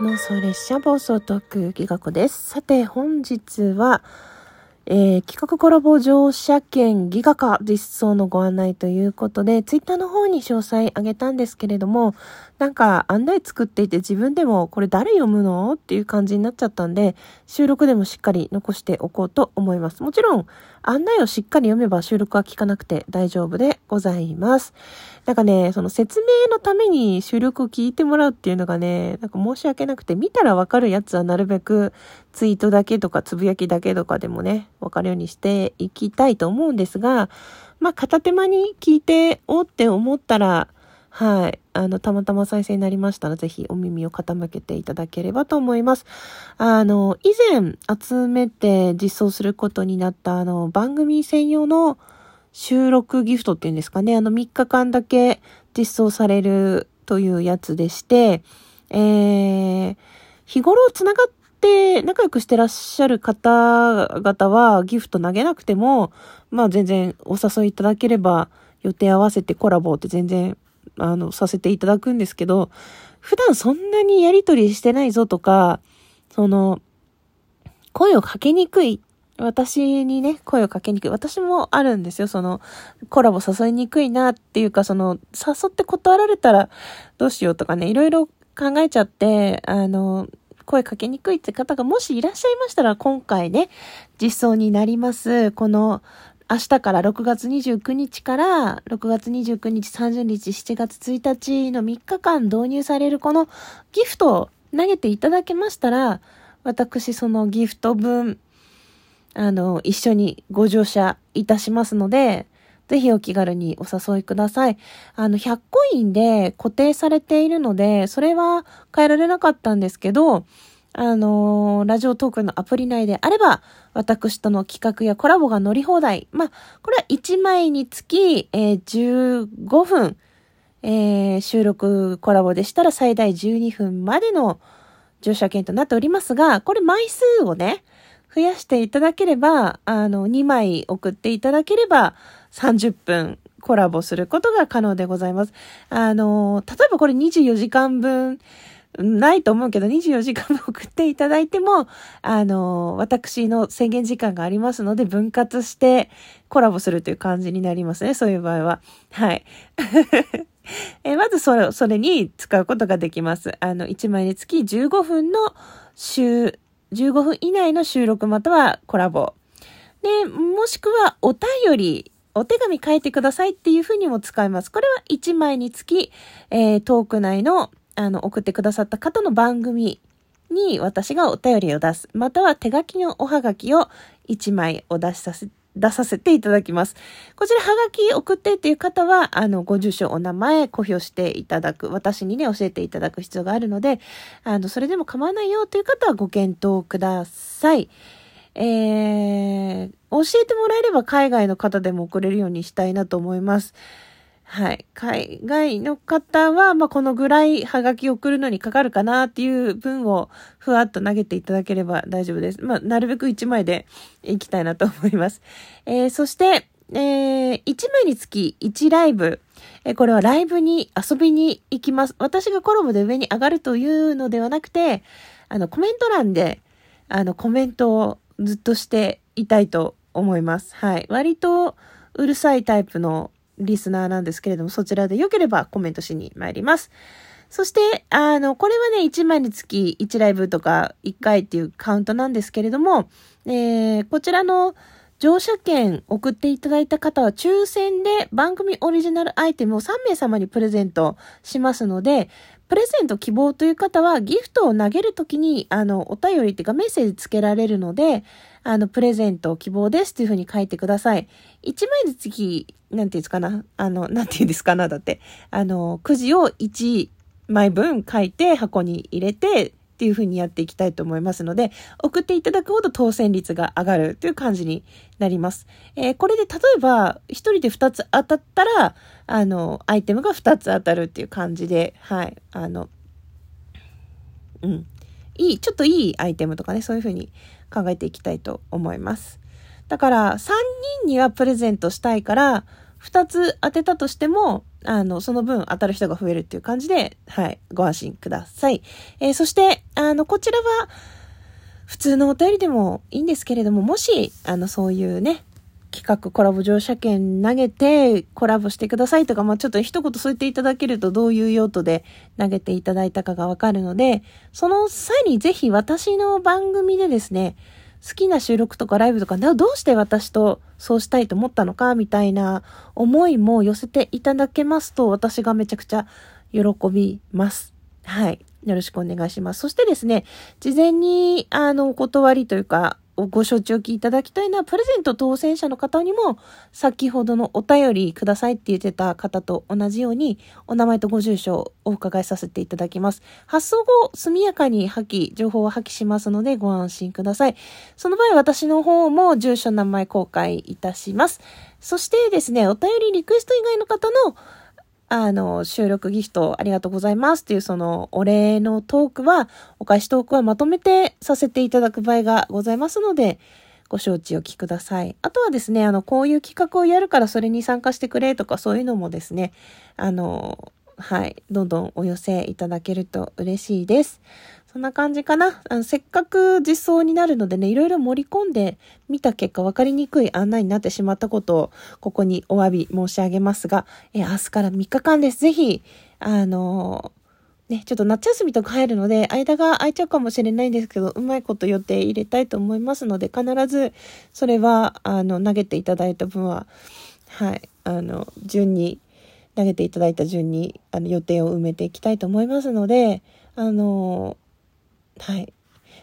妄想列車暴走特技学です。さて、本日は、えー、企画コラボ乗車券ギガ化実装のご案内ということで、ツイッターの方に詳細あげたんですけれども、なんか案内作っていて自分でもこれ誰読むの？っていう感じになっちゃったんで、収録でもしっかり残しておこうと思います。もちろん、案内をしっかり読めば収録は聞かなくて大丈夫でございます。なんかね、その説明のために収録を聞いてもらうっていうのがね、なんか申し訳なくて、見たらわかるやつはなるべくツイートだけとかつぶやきだけとかでもね、わかるようにしていきたいと思うんですが、まあ片手間に聞いておって思ったら、はい。あの、たまたま再生になりましたら、ぜひお耳を傾けていただければと思います。あの、以前集めて実装することになった、あの、番組専用の収録ギフトっていうんですかね。あの、3日間だけ実装されるというやつでして、えー、日頃つながってって仲良くしてらっしゃる方々はギフト投げなくても、まあ全然お誘いいただければ予定合わせてコラボって全然あの、させていただくんですけど、普段そんなにやりとりしてないぞとか、その、声をかけにくい。私にね、声をかけにくい。私もあるんですよ。その、コラボ誘いにくいなっていうか、その、誘って断られたらどうしようとかね、いろいろ考えちゃって、あの、声かけにくいって方がもしいらっしゃいましたら、今回ね、実装になります。この、明日から6月29日から6月29日、30日、7月1日の3日間導入されるこのギフトを投げていただけましたら、私そのギフト分、あの、一緒にご乗車いたしますので、ぜひお気軽にお誘いください。あの、100コインで固定されているので、それは変えられなかったんですけど、あのー、ラジオトークのアプリ内であれば、私との企画やコラボが乗り放題。まあ、これは1枚につき、えー、15分、えー、収録コラボでしたら最大12分までの乗車券となっておりますが、これ枚数をね、増やしていただければ、あの、2枚送っていただければ、30分コラボすることが可能でございます。あの、例えばこれ24時間分、ないと思うけど、24時間も送っていただいても、あの、私の制限時間がありますので、分割してコラボするという感じになりますね、そういう場合は。はい。えまずそれ、それに使うことができます。あの、1枚につき15分の週、15分以内の収録またはコラボ。で、もしくはお便り、お手紙書いてくださいっていうふうにも使えます。これは1枚につき、えー、トーク内のあの、送ってくださった方の番組に私がお便りを出す。または手書きのおはがきを1枚お出しさせ、出させていただきます。こちら、はがき送ってっていう方は、あの、ご住所、お名前、公表していただく、私にね、教えていただく必要があるので、あの、それでも構わないよという方はご検討ください。えー、教えてもらえれば海外の方でも送れるようにしたいなと思います。はい。海外の方は、まあ、このぐらいハガキ送るのにかかるかなっていう分をふわっと投げていただければ大丈夫です。まあ、なるべく1枚でいきたいなと思います。えー、そして、えー、1枚につき1ライブ。えー、これはライブに遊びに行きます。私がコラボで上に上がるというのではなくて、あの、コメント欄で、あの、コメントをずっとしていたいと思います。はい。割とうるさいタイプのリスナーなんですけれども、そちらで良ければコメントしに参ります。そして、あの、これはね、1枚につき1ライブとか1回っていうカウントなんですけれども、えー、こちらの乗車券送っていただいた方は抽選で番組オリジナルアイテムを3名様にプレゼントしますので、プレゼント希望という方はギフトを投げるときに、あの、お便りっていうかメッセージつけられるので、あの、プレゼント希望ですというふうに書いてください。1枚ずつ次、なんていうんですかな、あの、なんていうんですかな、だって、あの、くじを1枚分書いて箱に入れて、っていう風にやっていきたいと思いますので、送っていただくほど当選率が上がるという感じになります。えー、これで例えば、1人で2つ当たったら、あの、アイテムが2つ当たるっていう感じで、はい、あの、うん。いい、ちょっといいアイテムとかね、そういう風に考えていきたいと思います。だから、3人にはプレゼントしたいから、二つ当てたとしても、あの、その分当たる人が増えるっていう感じで、はい、ご安心ください。えー、そして、あの、こちらは、普通のお便りでもいいんですけれども、もし、あの、そういうね、企画コラボ乗車券投げてコラボしてくださいとか、まあ、ちょっと一言そう言っていただけるとどういう用途で投げていただいたかがわかるので、その際にぜひ私の番組でですね、好きな収録とかライブとか、どうして私とそうしたいと思ったのかみたいな思いも寄せていただけますと、私がめちゃくちゃ喜びます。はい。よろしくお願いします。そしてですね、事前に、あの、お断りというか、ご承知おきいただきたいのは、プレゼント当選者の方にも、先ほどのお便りくださいって言ってた方と同じように、お名前とご住所をお伺いさせていただきます。発送後、速やかに破棄、情報を破棄しますので、ご安心ください。その場合、私の方も住所、名前公開いたします。そしてですね、お便りリクエスト以外の方の、あの、収録ギフトありがとうございますっていうそのお礼のトークは、お返しトークはまとめてさせていただく場合がございますので、ご承知おきください。あとはですね、あの、こういう企画をやるからそれに参加してくれとかそういうのもですね、あの、はい、どんどんお寄せいただけると嬉しいです。そんな感じかな。あのせっかく実装になるのでね、いろいろ盛り込んでみた結果分かりにくい案内になってしまったことを、ここにお詫び申し上げますが、え明日から3日間です。ぜひ、あのね、ちょっと夏休みとか入るので、間が空いちゃうかもしれないんですけど、うまいこと予定入れたいと思いますので、必ず、それは、あの、投げていただいた分は、はい、あの、順に、投げていただいた順に、あの、予定を埋めていきたいと思いますので、あの、はい。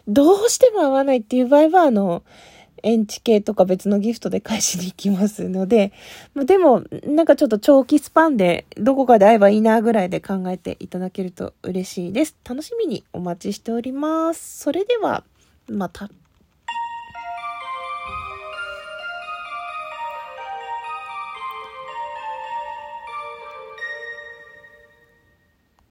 どうしても合わないっていう場合は、あの、エンチ系とか別のギフトで返しに行きますので、でも、なんかちょっと長期スパンでどこかで会えばいいなぐらいで考えていただけると嬉しいです。楽しみにお待ちしております。それでは、また。